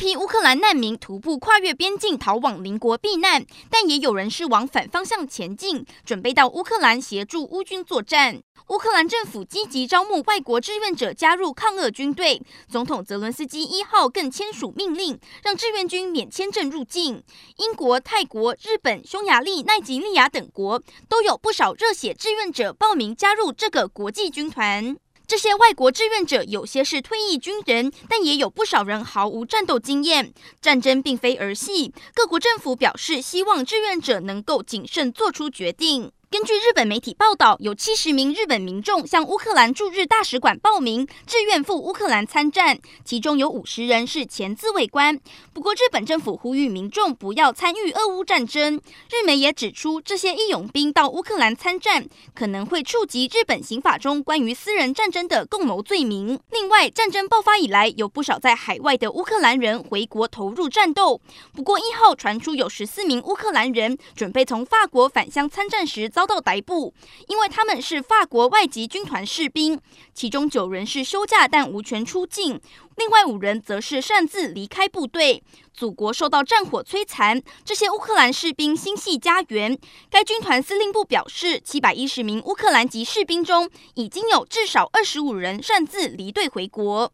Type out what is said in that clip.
批乌克兰难民徒步跨越边境逃往邻国避难，但也有人是往反方向前进，准备到乌克兰协助乌军作战。乌克兰政府积极招募外国志愿者加入抗俄军队，总统泽伦斯基一号更签署命令，让志愿军免签证入境。英国、泰国、日本、匈牙利、奈及利亚等国都有不少热血志愿者报名加入这个国际军团。这些外国志愿者有些是退役军人，但也有不少人毫无战斗经验。战争并非儿戏，各国政府表示希望志愿者能够谨慎做出决定。根据日本媒体报道，有七十名日本民众向乌克兰驻日大使馆报名，志愿赴乌克兰参战，其中有五十人是前自卫官。不过，日本政府呼吁民众不要参与俄乌战争。日媒也指出，这些义勇兵到乌克兰参战，可能会触及日本刑法中关于私人战争的共谋罪名。另外，战争爆发以来，有不少在海外的乌克兰人回国投入战斗。不过，一号传出有十四名乌克兰人准备从法国返乡参战时，遭到逮捕，因为他们是法国外籍军团士兵，其中九人是休假但无权出境，另外五人则是擅自离开部队。祖国受到战火摧残，这些乌克兰士兵心系家园。该军团司令部表示，七百一十名乌克兰籍士兵中，已经有至少二十五人擅自离队回国。